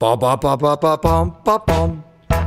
Ba ba ba ba ba bum ba bum.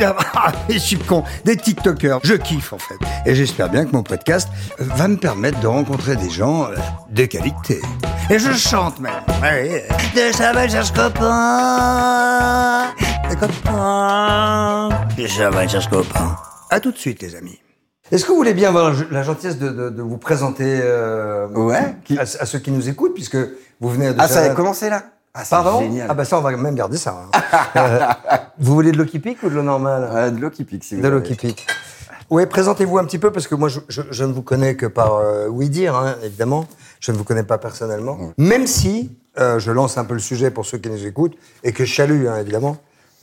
Ah, je suis con Des TikTokers Je kiffe, en fait. Et j'espère bien que mon podcast va me permettre de rencontrer des gens euh, de qualité. Et je chante même. Ouais, de Chaval cherche copain. Des copains. De cherche copain. À tout de suite, les amis. Est-ce que vous voulez bien avoir la gentillesse de, de- de vous présenter euh, Ouais. à, à ceux qui nous écoutent, puisque vous venez de Ah, ça a commencé là Ah, Pardon génial. Ah bah ça, on va même garder ça. hein. Euh, vous voulez de l'eau qui pique ou de l'eau normale Ouais, de l'eau qui pique, si vous De l'eau voulez. qui pique. Oui, présentez-vous un petit peu, parce que moi, je, je- je ne vous connais que par euh, oui dire, hein, évidemment. Je ne vous connais pas personnellement. Même si euh, je lance un peu le sujet pour ceux qui nous écoutent, et que je salue, hein, évidemment,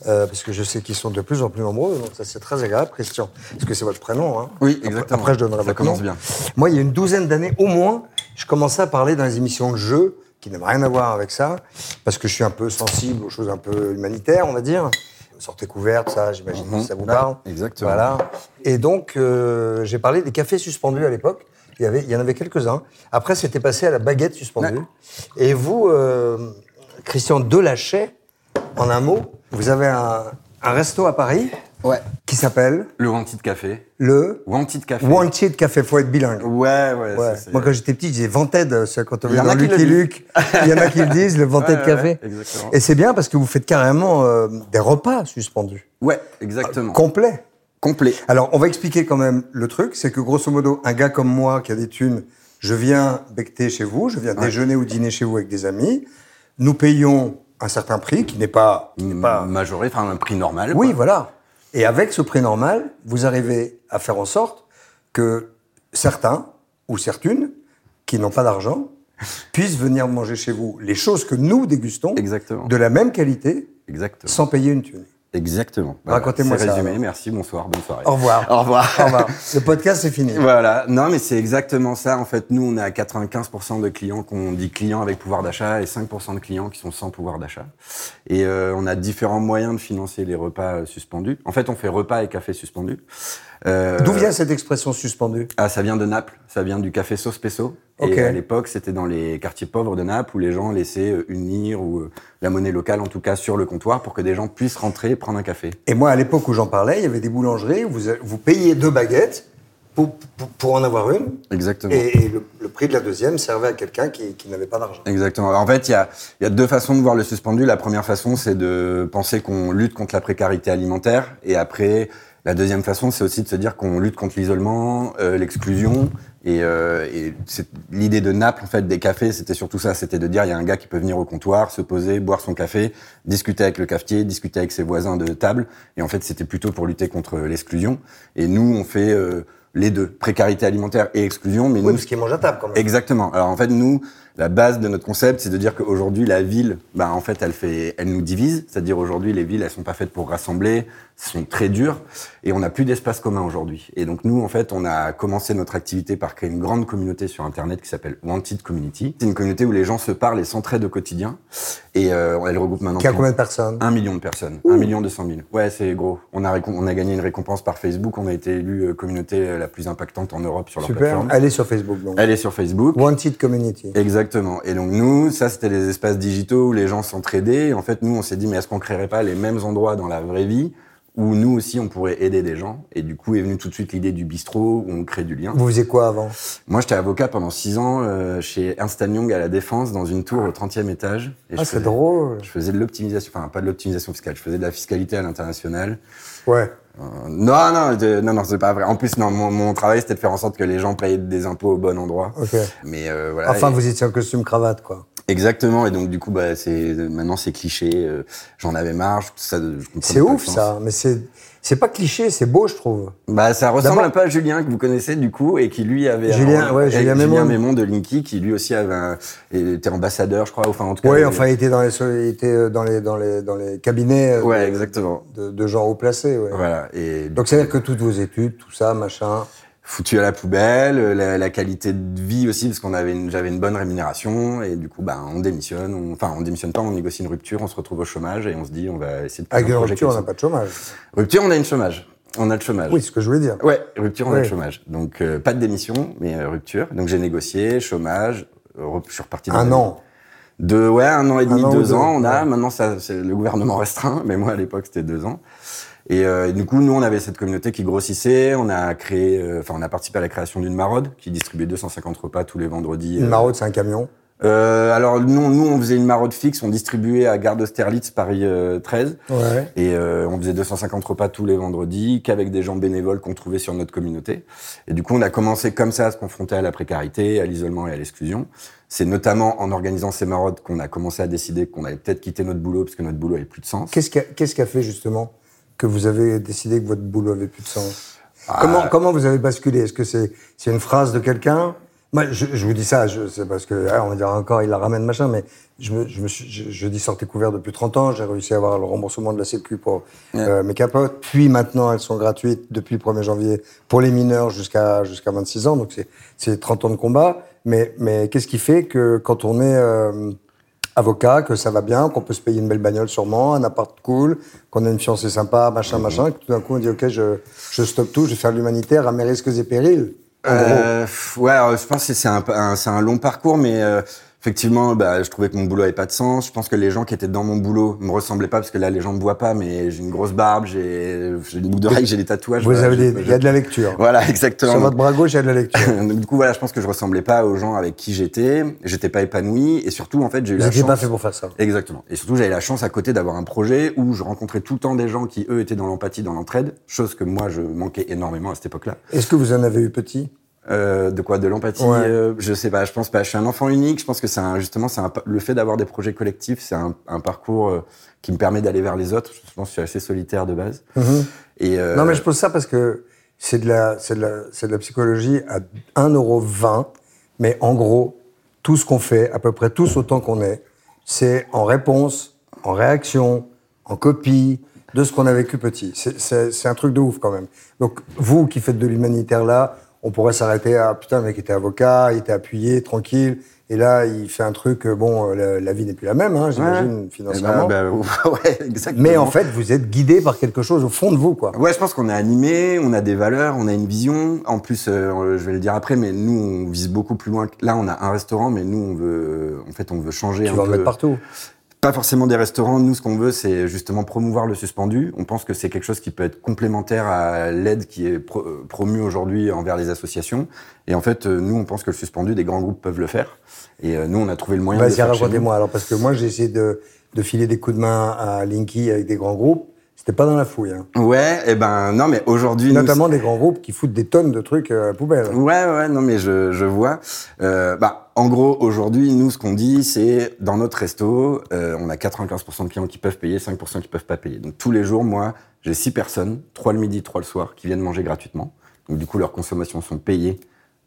euh, parce que je sais qu'ils sont de plus en plus nombreux, donc ça c'est très agréable, Christian. Parce que c'est votre prénom. Hein. Oui, exactement. Après, je donnerai Ça votre commence nom. bien. Moi, il y a une douzaine d'années au moins, je commençais à parler dans les émissions de jeux qui n'avaient rien à voir avec ça, parce que je suis un peu sensible aux choses un peu humanitaires, on va dire. Sortez couverte, ça, j'imagine que ça vous parle. exactement. Voilà. Et donc, euh, j'ai parlé des cafés suspendus à l'époque. Il y, avait, il y en avait quelques-uns. Après, c'était passé à la baguette suspendue. Et vous, euh, Christian Delachet, en un mot, vous avez un, un resto à Paris Ouais. qui s'appelle Le Wanted Café. le Wanted Café. Wanted Café. Faut être bilingue. Ouais, ouais. Ouais. ça, c'est- Moi, quand j'étais petit, je disais Vanted. C'est quand on Il qui Lucky. Luke. Il y en a qui le disent, le Vanted Ouais, Café. ouais, exactement. Et c'est bien parce que vous faites carrément euh, des repas suspendus. Ouais, exactement. Complets. Complet. Alors, on va expliquer quand même le truc. C'est que grosso modo, un gars comme moi qui a des thunes, je viens becter chez vous, je viens déjeuner ou dîner chez vous avec des amis. Nous payons un certain prix qui n'est pas. qui pas... Majoré, enfin un prix normal. Oui, quoi. voilà. Et avec ce prix normal, vous arrivez à faire en sorte que certains ou certaines qui n'ont pas d'argent puissent venir manger chez vous les choses que nous dégustons Exactement. de la même qualité Exactement. sans payer une thune. Exactement. Racontez-moi C'est ça, résumé. alors. Merci, bonsoir, bonne soirée. Au revoir. Au revoir. Au revoir. Le podcast, c'est fini. Voilà, non mais c'est exactement ça. En fait, nous, on a 95% de clients qu'on dit clients avec pouvoir d'achat et 5% de clients qui sont sans pouvoir d'achat. Et euh, on a différents moyens de financer les repas suspendus. En fait, on fait repas et café suspendus. Euh, D'où vient cette expression suspendue? Ah, ça vient de Naples, ça vient du café sauce peso. Et à l'époque, c'était dans les quartiers pauvres de Naples où les gens laissaient euh, une lire ou euh, la monnaie locale, en tout cas, sur le comptoir pour que des gens puissent rentrer et prendre un café. Et moi, à l'époque où j'en parlais, il y avait des boulangeries où vous, vous payiez deux baguettes pour, pour, pour en avoir une. Exactement. Et, et le, le prix de la deuxième servait à quelqu'un qui, qui n'avait pas d'argent. Exactement. Alors, en fait, il y a, il y a deux façons de voir le suspendu. La première façon, c'est de penser qu'on lutte contre la précarité alimentaire. Et après, la deuxième façon, c'est aussi de se dire qu'on lutte contre l'isolement, euh, l'exclusion. Et, euh, et c'est- l'idée de Naples, en fait, des cafés, c'était surtout ça. C'était de dire, il y a un gars qui peut venir au comptoir, se poser, boire son café, discuter avec le cafetier, discuter avec ses voisins de table. Et en fait, c'était plutôt pour lutter contre l'exclusion. Et nous, on fait euh, les deux, précarité alimentaire et exclusion. Mais Oui, nous, parce qu'ils mangent à table quand même. Exactement. Alors en fait, nous, la base de notre concept, c'est de dire qu'aujourd'hui, la ville, bah, en fait, elle fait, elle nous divise. C'est-à-dire aujourd'hui, les villes, elles sont pas faites pour rassembler, elles sont très dures, et on n'a plus d'espace commun aujourd'hui. Et donc nous, en fait, on a commencé notre activité par créer une grande communauté sur Internet qui s'appelle Wanted Community. C'est une communauté où les gens se parlent et s'entraident au quotidien, et euh, elle regroupe maintenant Qui a combien de personnes? Un million de personnes, un million deux cent mille. Ouais, c'est gros. On a, récom- on a gagné une récompense par Facebook. On a été élu euh, communauté euh, la plus impactante en Europe sur leur Super. plateforme. Allez sur Facebook donc. Elle est sur Facebook. Wanted Community. Exactement. Et donc nous, ça c'était les espaces digitaux où les gens s'entraidaient. En fait, nous, on s'est dit, mais est-ce qu'on créerait pas les mêmes endroits dans la vraie vie où nous aussi on pourrait aider des gens? Et du coup est venue tout de suite l'idée du bistrot où on crée du lien. Vous faisiez quoi avant? Moi, j'étais avocat pendant six ans euh, chez Ernst Young à la Défense dans une tour au 30e étage. Et Ah, c'est drôle. Je faisais de l'optimisation, enfin pas de l'optimisation fiscale, je faisais de la fiscalité à l'international. Ouais. Non, non, je- non, non, c'est pas vrai. En plus, non, mon, mon travail c'était de faire en sorte que les gens payent des impôts au bon endroit. Ok. Mais euh, voilà. Enfin, Et- vous étiez en costume cravate, quoi. Exactement, et donc du coup, bah, c'est maintenant c'est cliché. euh, J'en avais marre. je- Ça, C'est ouf ça, mais c'est c'est pas cliché, c'est beau, je trouve. Bah, ça ressemble un peu à Julien que vous connaissez du coup et qui lui avait Julien, un- ouais, et Julien Mémon. de Linky qui lui aussi avait un, était ambassadeur, je crois. Enfin, en tout cas. Oui, enfin, il était dans les, il était dans les, dans les, dans les cabinets euh, Ouais, de, exactement. de, de gens haut placés. Ouais. Voilà. Et Donc, c'est-à-dire que toutes vos études, tout ça, machin. Foutu à la poubelle, euh, la, la qualité de vie aussi parce qu'on avait, j'avais une bonne rémunération et du coup, bah, on démissionne. on- Enfin, on démissionne pas, on négocie une rupture, on se retrouve au chômage et on se dit, on va essayer de. Trouver une un projet rupture, on n'a pas de chômage. Rupture, on a une chômage. On a le chômage. Oui, c'est ce que je voulais dire. Ouais, rupture, on a le chômage. Donc, euh, pas de démission, mais euh, rupture. Donc, j'ai négocié, chômage, je suis reparti dans Un an. De, ouais, un an et demi, an deux deux, ans, on a. ouais. Maintenant, ça, c'est le gouvernement restreint, mais moi, à l'époque, c'était deux ans. Et euh, du coup, nous, on avait cette communauté qui grossissait. On a créé, euh, enfin, on a participé à la création d'une maraude qui distribuait 250 repas tous les vendredis. Une euh, maraude, c'est un camion. euh, alors, nous, nous, on faisait une maraude fixe. On distribuait à Gare d'Austerlitz, Paris euh, 13. Ouais. Et euh, on faisait 250 repas tous les vendredis, qu'avec des gens bénévoles qu'on trouvait sur notre communauté. Et du coup, on a commencé comme ça à se confronter à la précarité, à l'isolement et à l'exclusion. C'est notamment en organisant ces maraudes qu'on a commencé à décider qu'on allait peut-être quitter notre boulot parce que notre boulot avait plus de sens. Qu'est-ce qui, a, qu'est-ce qui a fait justement? Que vous avez décidé que votre boulot avait plus de sens Ah. comment, comment vous avez basculé? Est-ce que c'est, c'est une phrase de quelqu'un? Moi, je, je vous dis ça, c'est parce que, ah, on va dire encore, il la ramène, machin, mais je, me, je, me suis, je, je dis sortez couvert depuis 30 ans, j'ai réussi à avoir le remboursement de la Sécu pour euh, mes capotes, puis maintenant elles sont gratuites depuis le 1er janvier pour les mineurs jusqu'à jusqu'à 26 ans, donc c'est, c'est 30 ans de combat. Mais, mais qu'est-ce qui fait que quand on est euh, avocat, que ça va bien, qu'on peut se payer une belle bagnole sûrement, un appart cool, qu'on a une fiancée sympa, machin, machin, que tout d'un coup on dit ok, je, je stoppe tout, je vais faire l'humanitaire à mes risques et périls. En. Euh, ouais, alors, je pense que c'est un, un- c'est un long parcours, mais euh, effectivement, bah, je trouvais que mon boulot avait pas de sens. Je pense que les gens qui étaient dans mon boulot me ressemblaient pas parce que là, les gens me voient pas, mais j'ai une grosse barbe, j'ai une boucle d'oreille, j'ai des tatouages. Vous voilà, avez il y a de la lecture. Voilà, exactement. Sur votre bras gauche, il y a de la lecture. Donc, du coup, voilà, je pense que je ressemblais pas aux gens avec qui j'étais. J'étais pas épanoui. Et surtout, en fait, j'ai eu Vous la chance. pas fait pour faire ça. Exactement. Et surtout, j'avais la chance à côté d'avoir un projet où je rencontrais tout le temps des gens qui, eux, étaient dans l'empathie, dans l'entraide. Chose que moi, je manquais énormément à cette époque-là. Est-ce que vous en avez eu petit? Euh, de quoi? De l'empathie Ouais. euh, Je sais pas. Je pense pas. Je suis un enfant unique. Je pense que c'est un, justement, c'est un, le fait d'avoir des projets collectifs, c'est un, un parcours euh, qui me permet d'aller vers les autres. Je pense que je suis assez solitaire de base. Et euh, Non, mais je pose ça parce que c'est de la, c'est de la, c'est de la psychologie à 1,20€. Mais en gros, tout ce qu'on fait, à peu près tous autant qu'on est, c'est en réponse, en réaction, en copie de ce qu'on a vécu petit. C'est un truc de ouf quand même. Donc, vous qui faites de l'humanitaire là, on pourrait s'arrêter à putain, le mec était avocat, il était appuyé, tranquille. Et là, il fait un truc, euh, bon, euh, la, la vie n'est plus la même, hein, j'imagine, eh financièrement. ben, bah, ouais, exactement. Mais en fait, vous êtes guidé par quelque chose au fond de vous, quoi. Ouais, je pense qu'on est animé, on a des valeurs, on a une vision. En plus, euh, je vais le dire après, mais nous, on vise beaucoup plus loin. Là, on a un restaurant, mais nous, on veut, en fait, on veut changer Tu un vas en peu. mettre partout. Pas forcément des restaurants. Nous, ce qu'on veut, c'est justement promouvoir le suspendu. On pense que c'est quelque chose qui peut être complémentaire à l'aide qui est pro- euh, promue aujourd'hui envers les associations. Et en fait, euh, nous, on pense que le suspendu, des grands groupes peuvent le faire. Et euh, nous, on a trouvé le moyen de le Vas-y, racontez-moi alors, parce que moi, j'ai essayé de, de filer des coups de main à Linky avec des grands groupes. C'était pas dans la fouille. Hein. Ouais, et ben non, mais aujourd'hui, nous, Notamment des grands groupes qui foutent des tonnes de trucs euh, à la poubelle. Ouais, ouais, non, mais je, je vois. Euh, bah, en gros, aujourd'hui, nous, ce qu'on dit, c'est dans notre resto, euh, on a 95% de clients qui peuvent payer, 5% qui peuvent pas payer. Donc tous les jours, moi, j'ai 6 personnes, 3 le midi, 3 le soir, qui viennent manger gratuitement. Donc du coup, leurs consommations sont payées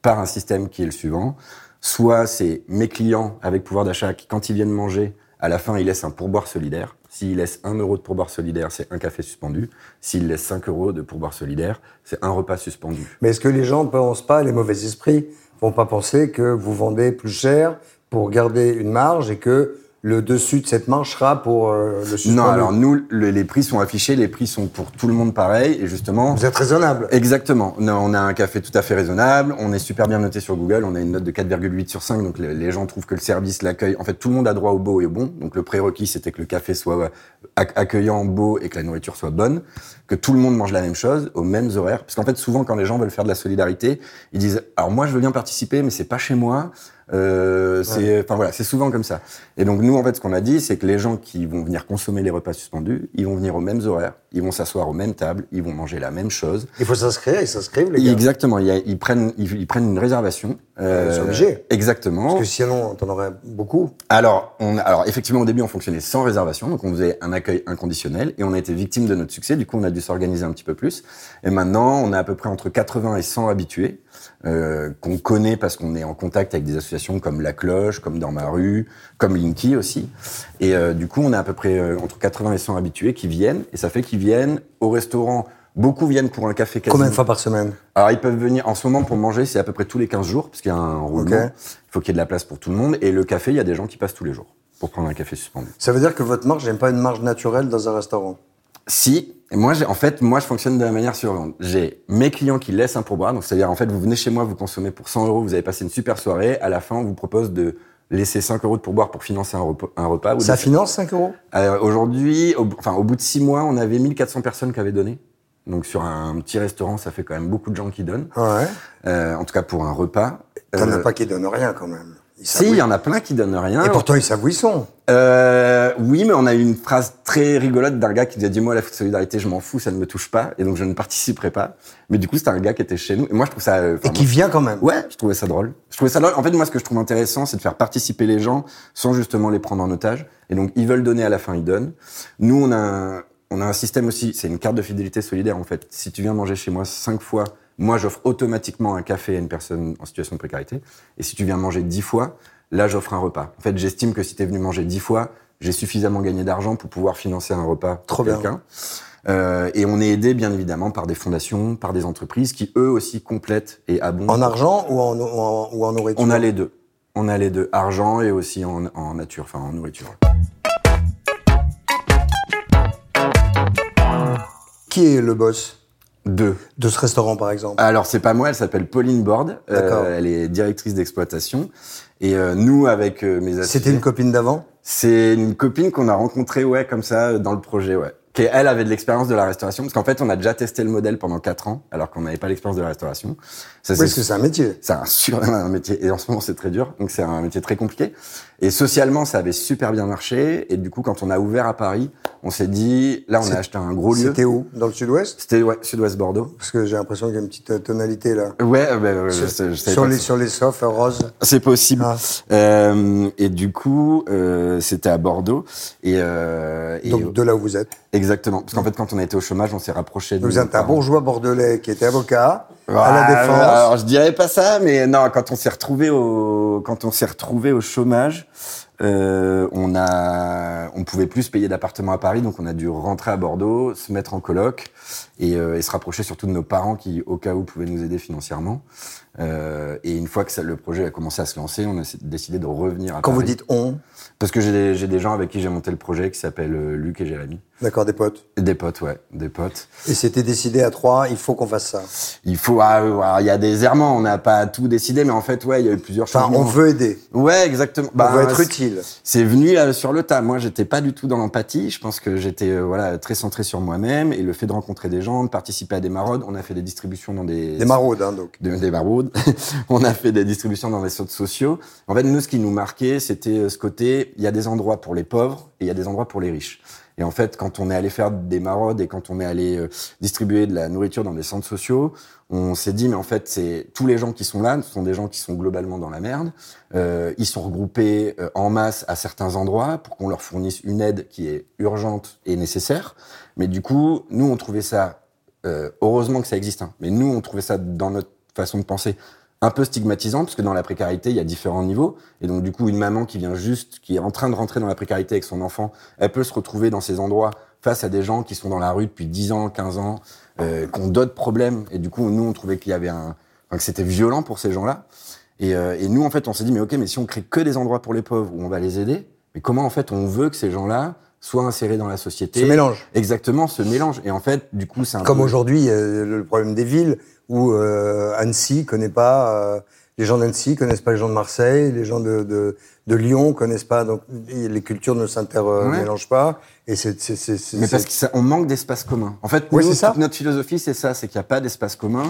par un système qui est le suivant. Soit c'est mes clients avec pouvoir d'achat qui, quand ils viennent manger, à la fin, ils laissent un pourboire solidaire. S'ils laissent 1 euro de pourboire solidaire, c'est un café suspendu. S'ils laissent 5 euros de pourboire solidaire, c'est un repas suspendu. Mais est-ce que les gens ne pensent pas, les mauvais esprits, vont pas penser que vous vendez plus cher pour garder une marge et que le dessus de cette marge sera pour euh, le suspendu Non, alors nous, le- les prix sont affichés, les prix sont pour tout le monde pareil, et justement... Vous êtes raisonnable. Exactement. Non, on a un café tout à fait raisonnable, on est super bien noté sur Google, on a une note de 4,8 sur 5, donc les, les gens trouvent que le service, l'accueil, en fait tout le monde a droit au beau et au bon, donc le prérequis c'était que le café soit ac- accueillant, beau et que la nourriture soit bonne, que tout le monde mange la même chose, aux mêmes horaires, parce qu'en fait souvent quand les gens veulent faire de la solidarité, ils disent alors moi je veux bien participer mais c'est pas chez moi, euh, c'est, enfin voilà, c'est souvent comme ça. Et donc nous en fait ce qu'on a dit c'est que les gens qui vont venir consommer les repas suspendus, ils vont venir aux mêmes horaires, ils vont s'asseoir aux mêmes tables, ils vont manger la même chose, Il faut s'inscrire, ils s'inscrivent, les gars. Exactement. Ils prennent, ils, ils prennent une réservation Euh, c'est obligé. Exactement. Parce que sinon, t'en aurais beaucoup. Alors, on, alors, effectivement, au début, on fonctionnait sans réservation, donc on faisait un accueil inconditionnel, et on a été victime de notre succès. Du coup, on a dû s'organiser un petit peu plus. Et maintenant, on a à peu près entre 80 et 100 habitués euh, qu'on connaît parce qu'on est en contact avec des associations comme La Cloche, comme Dans ma rue, comme Linky aussi. Et euh, du coup, on a à peu près euh, entre 80 et 100 habitués qui viennent, et ça fait qu'ils viennent au restaurant Beaucoup viennent pour un café quasiment. Combien de fois par semaine? Alors, ils peuvent venir, en ce moment, pour manger, c'est à peu près tous les 15 jours, parce qu'il y a un roulement. Il faut qu'il y ait de la place pour tout le monde. Et le café, il y a des gens qui passent tous les jours pour prendre un café suspendu. Ça veut dire que votre marge n'est pas une marge naturelle dans un restaurant? Si. Et moi, en fait, moi, je fonctionne de la manière suivante. J'ai mes clients qui laissent un pourboire. Donc, c'est-à-dire, en fait, vous venez chez moi, vous consommez pour 100 euros, vous avez passé une super soirée. À la fin, on vous propose de laisser 5 euros de pourboire pour financer un repas. Un repas Ça finance 5 euros? Euh, Aujourd'hui, enfin, au bout de 6 mois, on avait 1400 personnes qui avaient donné. Donc sur un petit restaurant, ça fait quand même beaucoup de gens qui donnent. Ouais. Euh, en tout cas pour un repas. T'en as pas qui donnent rien quand même. Si, il y en a plein qui donnent rien. Et pourtant ils savent où ils sont. Euh, oui, mais on a eu une phrase très rigolote d'un gars qui disait dis-moi la solidarité, je m'en fous, ça ne me touche pas, et donc je ne participerai pas. Mais du coup, c'était un gars qui était chez nous, et moi je trouve ça. Euh, et qui vient quand même. Ouais, je trouvais ça drôle. Je trouvais ça drôle. En fait, moi, ce que je trouve intéressant, c'est de faire participer les gens sans justement les prendre en otage. Et donc, ils veulent donner à la fin, ils donnent. Nous, on a on a un système aussi, c'est une carte de fidélité solidaire en fait. Si tu viens manger chez moi cinq fois, moi j'offre automatiquement un café à une personne en situation de précarité. Et si tu viens manger dix fois, là j'offre un repas. En fait, j'estime que si tu es venu manger dix fois, j'ai suffisamment gagné d'argent pour pouvoir financer un repas pour quelqu'un. Euh, et on est aidé bien évidemment par des fondations, par des entreprises qui eux aussi complètent et abondent. En argent ou en, ou en, nourriture? On a les deux. On a les deux, argent et aussi en, en nature, enfin en nourriture. Qui est le boss? De de ce restaurant par exemple Alors c'est pas moi, elle s'appelle Pauline Borde. Euh, elle est directrice d'exploitation. Et euh, nous avec euh, mes associés. C'était une copine d'avant? C'est une copine qu'on a rencontrée ouais comme ça dans le projet ouais qui elle avait de l'expérience de la restauration, parce qu'en fait, on a déjà testé le modèle pendant quatre ans, alors qu'on n'avait pas l'expérience de la restauration. Ça, oui, parce que c'est un métier. C'est un, sur, un métier, et en ce moment, c'est très dur, donc c'est un métier très compliqué. Et socialement, ça avait super bien marché, et du coup, quand on a ouvert à Paris, on s'est dit, là, on a acheté un gros lieu. C'était où? Dans le sud-ouest? C'était, ouais, sud-ouest Bordeaux. Parce que j'ai l'impression qu'il y a une petite euh, tonalité, là. Ouais, bah, sur, je, sur les, sur les softs, rose. C'est possible. Ah. Euh, et du coup, euh, c'était à Bordeaux. Et, euh, et Donc, de là où vous êtes Exactement. Parce qu'en fait, quand on a été au chômage, on s'est rapproché de. Vous êtes un bourgeois bordelais qui était avocat à la défense. Alors, je dirais pas ça, mais non, quand on s'est retrouvé au, quand on s'est retrouvé au chômage, euh, on a, on pouvait plus se payer d'appartement à Paris, donc on a dû rentrer à Bordeaux, se mettre en coloc et, euh, et se rapprocher surtout de nos parents qui, au cas où, pouvaient nous aider financièrement. Euh, et une fois que ça, le projet a commencé à se lancer, on a décidé de revenir à Quand Paris. vous dites on Parce que j'ai des, des, gens avec qui j'ai monté le projet qui s'appellent euh, Luc et Jérémy. D'accord, des potes Des potes, ouais, des potes. Et c'était décidé à trois, il faut qu'on fasse ça Il faut, ah, il y a des errements, on n'a pas tout décidé, mais en fait, ouais, il y a eu plusieurs choses. Enfin, on veut aider. Ouais, exactement. Bah, on veut être utile. C'est venu euh, sur le tas. Moi, j'étais pas du tout dans l'empathie. Je pense que j'étais euh, voilà très centré sur moi-même et le fait de rencontrer des gens, de participer à des maraudes. On a fait des distributions dans des des maraudes, hein, donc. des maraudes. on a fait des distributions dans des centres sociaux. En fait, nous, ce qui nous marquait, c'était euh, ce côté. Il y a des endroits pour les pauvres et il y a des endroits pour les riches. Et en fait, quand on est allé faire des maraudes et quand on est allé euh, distribuer de la nourriture dans des centres sociaux, on s'est dit, mais en fait, c'est tous les gens qui sont là, ce sont des gens qui sont globalement dans la merde. Euh, ils sont regroupés en masse à certains endroits pour qu'on leur fournisse une aide qui est urgente et nécessaire. Mais du coup, nous, on trouvait ça, heureusement que ça existe, hein, mais nous, on trouvait ça dans notre façon de penser un peu stigmatisant parce que dans la précarité, il y a différents niveaux. Et donc, du coup, une maman qui vient juste, qui est en train de rentrer dans la précarité avec son enfant, elle peut se retrouver dans ces endroits face à des gens qui sont dans la rue depuis 10 ans, 15 ans, euh, qui ont d'autres problèmes. Et du coup, nous, on trouvait qu'il y avait un, enfin, que c'était violent pour ces gens-là. Et, euh, et, nous, en fait, on s'est dit, mais ok, mais si on crée que des endroits pour les pauvres où on va les aider, mais comment, en fait, on veut que ces gens-là soient insérés dans la société? Se mélange. Exactement, se mélange. Et en fait, du coup, c'est un Comme aujourd'hui, le problème des villes où euh, Annecy connaît pas, euh, les gens d'Annecy connaissent pas les gens de Marseille, les gens de, de, de Lyon connaissent pas, donc les cultures ne s'intermélangent ouais. pas. Et c'est, c'est, c'est, Mais parce qu'on manque d'espace commun. En fait, ouais, nous, ça. notre philosophie, c'est ça, c'est qu'il n'y a pas d'espace commun.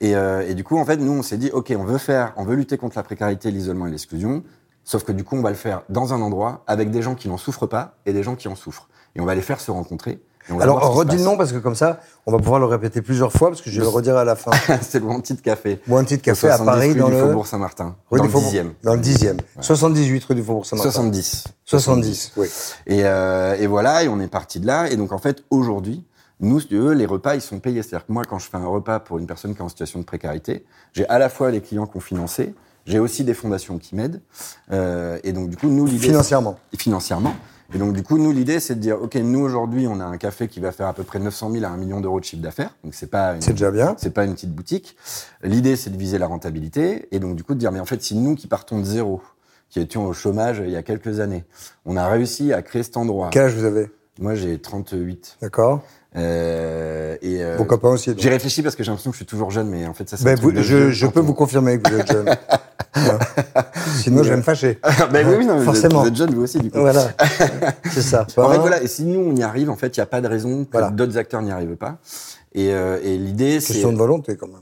Et, euh, et, du coup, en fait, nous, on s'est dit, ok, on veut faire, on veut lutter contre la précarité, l'isolement et l'exclusion. Sauf que du coup, on va le faire dans un endroit avec des gens qui n'en souffrent pas et des gens qui en souffrent. Et on va les faire se rencontrer. Alors, redis le nom parce que comme ça, on va pouvoir le répéter plusieurs fois parce que je vais le redire à la fin. c'est le Wanted Café. Wanted Café à Paris, dans le Faubourg Saint-Martin. Dans le 10e. Dans le 10e. 78 rue du Faubourg Saint-Martin. 70. 70, oui. Et, euh, et voilà, et on est parti de là. Et donc, en fait, aujourd'hui, nous, les repas, ils sont payés. C'est-à-dire que moi, quand je fais un repas pour une personne qui est en situation de précarité, j'ai à la fois les clients qui ont financé, j'ai aussi des fondations qui m'aident. Euh, et donc, du coup, nous, l'idée... Financièrement. Financièrement. Et donc, du coup, nous, l'idée, c'est de dire, OK, nous, aujourd'hui, on a un café qui va faire à peu près 900 000 à 1 million d'euros de chiffre d'affaires. Donc, c'est pas une, C'est déjà bien. c'est pas une petite boutique. L'idée, c'est de viser la rentabilité. Et donc, du coup, de dire, mais en fait, si nous qui partons de zéro, qui étions au chômage il y a quelques années, on a réussi à créer cet endroit. Quel âge vous avez? Moi, j'ai 38. D'accord. Euh, et euh, Vos copains aussi. j'ai réfléchi parce que j'ai l'impression que je suis toujours jeune, mais en fait, ça, c'est Ben, je je peux on- vous confirmer que vous êtes jeune. Voilà. Sinon, je vais me fâcher. ben oui, oui, non, mais vous êtes- Forcément. Vous êtes, jeune, vous aussi, du coup. Voilà. C'est ça. En fait, voilà. Et si nous, on y arrive, en fait, il n'y a pas de raison que Voilà. d'autres acteurs n'y arrivent pas. Et, euh, et l'idée, c'est Question de volonté, quand même.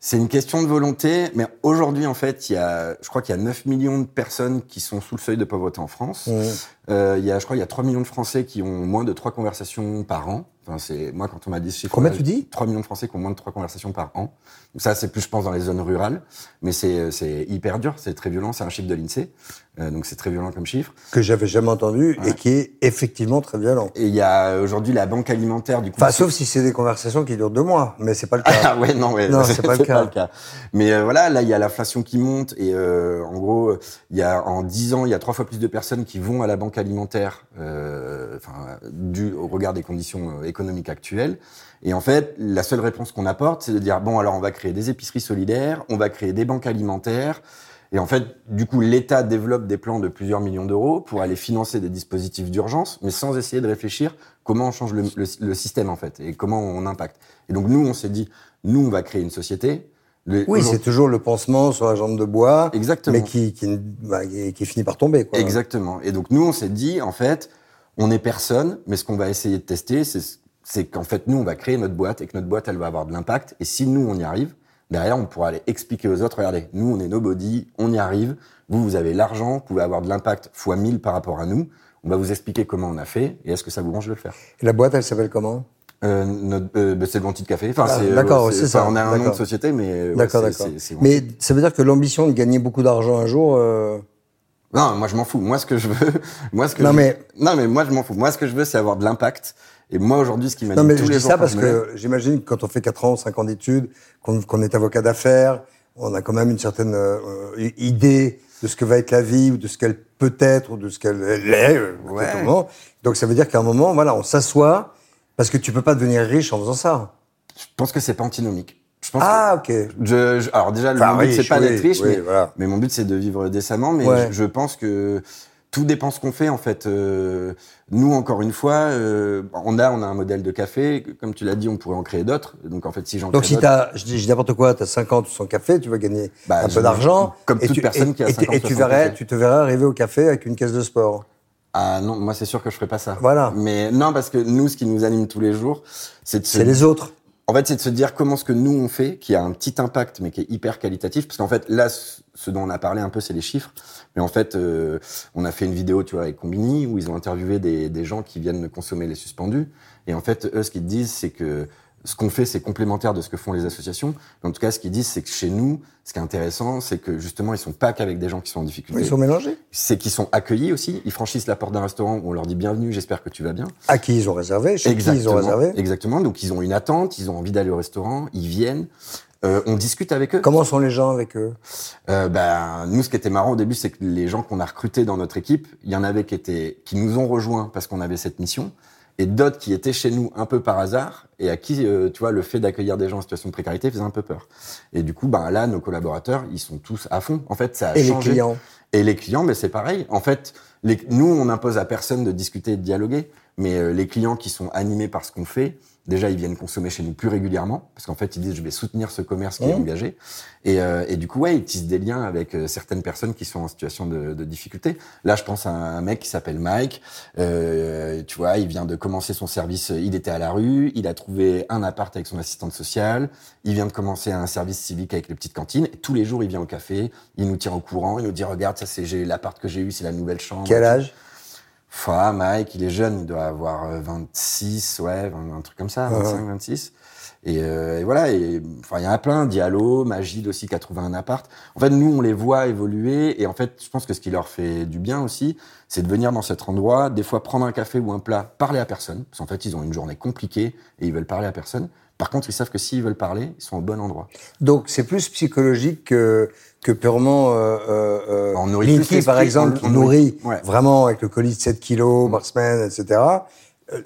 C'est une question de volonté, mais aujourd'hui, en fait, il y a, je crois qu'il y a 9 millions de personnes qui sont sous le seuil de pauvreté en France. Mmh. Euh, il y a, je crois, il y a 3 millions de Français qui ont moins de 3 conversations par an. Enfin, c'est, moi, quand on m'a dit ce chiffre. Combien tu dis 3 millions de Français qui ont moins de 3 conversations par an. Donc ça, c'est plus, je pense, dans les zones rurales. Mais c'est, c'est hyper dur, c'est très violent, c'est un chiffre de l'INSEE. Euh, donc c'est très violent comme chiffre. Que j'avais jamais entendu et qui est effectivement très violent. Et il y a aujourd'hui la banque alimentaire, du coup. Enfin, sauf si c'est des conversations qui durent deux mois, mais c'est pas le cas. Ah ouais, non, ouais, Non, c'est pas le cas. Mais euh, voilà, là, il y a l'inflation qui monte et euh, en gros, il y a en 10 ans, il y a trois fois plus de personnes qui vont à la banque alimentaire, euh, enfin, au regard des conditions euh, économiques actuelles. Et en fait, la seule réponse qu'on apporte, c'est de dire bon, alors on va créer des épiceries solidaires, on va créer des banques alimentaires. Et en fait, du coup, l'État développe des plans de plusieurs millions d'euros pour aller financer des dispositifs d'urgence, mais sans essayer de réfléchir comment on change le, le- le système, en fait, et comment on impacte. Et donc, nous, on s'est dit, nous, on va créer une société. Oui, c'est toujours le pansement sur la jambe de bois, Exactement. mais qui, qui, bah, qui- finit par tomber. Quoi. Exactement. Et donc, nous, on s'est dit, en fait, on est personne, mais ce qu'on va essayer de tester, c'est c'est qu'en fait, nous, on va créer notre boîte et que notre boîte, elle va avoir de l'impact. Et si nous, on y arrive, derrière, on pourra aller expliquer aux autres, regardez, nous, on est nobody, on y arrive. Vous, vous avez l'argent, vous pouvez avoir de l'impact fois 1000 par rapport à nous. On va vous expliquer comment on a fait et est-ce que ça vous branche de le faire. Et la boîte, elle s'appelle comment? Euh, notre, euh, bah, c'est le Wanted Café. Enfin, Ah, c'est, d'accord, c'est- ça, enfin, On a un nom de société, mais ouais, D'accord, d'accord. Mais ça veut dire que l'ambition de gagner beaucoup d'argent un jour. euh, Non, moi je m'en fous. Moi ce que je veux, moi ce que Non, je- mais- non mais moi je m'en fous. Moi ce que je veux c'est avoir de l'impact. Et moi aujourd'hui ce qui Non, m'anime mais tous je les dis jours ça parce je que j'imagine que quand on fait 4 ans, 5 ans d'études, qu'on est avocat d'affaires, on a quand même une certaine euh, euh, idée de ce que va être la vie, ou de ce qu'elle peut être, ou de ce qu'elle est. euh, Ouais. Donc ça veut dire qu'à un moment, voilà, on s'assoit, parce que tu peux pas devenir riche en faisant ça. je pense que c'est pas antinomique. Je pense Ah, ok. je, je- alors déjà Enfin, le but c'est pas oui, d'être riche, oui, mais, voilà. mais mon but c'est de vivre décemment. Mais Ouais. je, je pense que tout dépend ce qu'on fait en fait. Euh, nous encore une fois, euh, on a on a un modèle de café. Comme tu l'as dit, on pourrait en créer d'autres. Donc en fait si j'en Donc si t'as, je dis n'importe quoi, t'as 50 ou 100 cafés, tu vas gagner Bah, un peu d'argent. comme et toute tu- personne et- qui a et tu- 50, Et tu 60 verrais, tu te verrais arriver au café avec une caisse de sport. Ah non, moi c'est sûr que je ferai pas ça. Voilà. Mais non parce que nous ce qui nous anime tous les jours, c'est de se C'est les autres. En fait, c'est de se dire comment ce que nous on fait, qui a un petit impact, mais qui est hyper qualitatif. Parce qu'en fait, là, ce ce dont on a parlé un peu, c'est les chiffres. Mais en fait, euh, on a fait une vidéo, tu vois, avec Combini, où ils ont interviewé des, des gens qui viennent consommer les suspendus. Et en fait, eux, ce qu'ils disent, c'est que ce qu'on fait, c'est complémentaire de ce que font les associations. Mais en tout cas, ce qu'ils disent, c'est que chez nous, ce qui est intéressant, c'est que justement, ils sont pas qu'avec des gens qui sont en difficulté. Ils sont mélangés. C'est qu'ils sont accueillis aussi. Ils franchissent la porte d'un restaurant où on leur dit bienvenue, j'espère que tu vas bien. À qui ils ont réservé Chez qui ils ont réservé Exactement. Donc ils ont une attente, ils ont envie d'aller au restaurant, ils viennent. Euh, on discute avec eux. Comment sont les gens avec eux? Euh, ben, nous, ce qui était marrant au début, c'est que les gens qu'on a recrutés dans notre équipe, il y en avait qui étaient, qui nous ont rejoints parce qu'on avait cette mission, et d'autres qui étaient chez nous un peu par hasard et à qui, euh, tu vois, le fait d'accueillir des gens en situation de précarité faisait un peu peur. Et du coup, ben là, nos collaborateurs, ils sont tous à fond. En fait, ça a Et les changé. clients Et les clients, mais c'est pareil. En fait, les, nous, on impose à personne de discuter et de dialoguer, mais euh, les clients qui sont animés par ce qu'on fait, déjà, ils viennent consommer chez nous plus régulièrement, parce qu'en fait, ils disent, je vais soutenir ce commerce qui est Mmh. engagé. Et, euh, et du coup, ouais, ils tissent des liens avec euh, certaines personnes qui sont en situation de, de difficulté. Là, je pense à un mec qui s'appelle Mike. Euh, tu vois, il vient de commencer son service. Il était à la rue. Il a trouvé un appart avec son assistante sociale. Il vient de commencer un service civique avec les petites cantines. Et tous les jours, il vient au café. Il nous tient au courant. Il nous dit, regarde, ça c'est j'ai l'appart que j'ai eu, c'est la nouvelle chambre. Quel âge? Fa, Mike, il est jeune, il doit avoir 26, ouais, un truc comme ça, 25, 26. Et, euh, et, voilà, et enfin il y en a plein, Diallo, Magid aussi qui a trouvé un appart. En fait, nous on les voit évoluer et en fait, je pense que ce qui leur fait du bien aussi, c'est de venir dans cet endroit, des fois prendre un café ou un plat, parler à personne, parce qu'en fait ils ont une journée compliquée et ils veulent parler à personne. Par contre, ils savent que s'ils veulent parler, ils sont au bon endroit. Donc c'est plus psychologique que que purement euh, euh, on nourrit Linky, par exemple, qui nourrit vraiment avec le colis de 7 kilos par semaine, etc. Euh,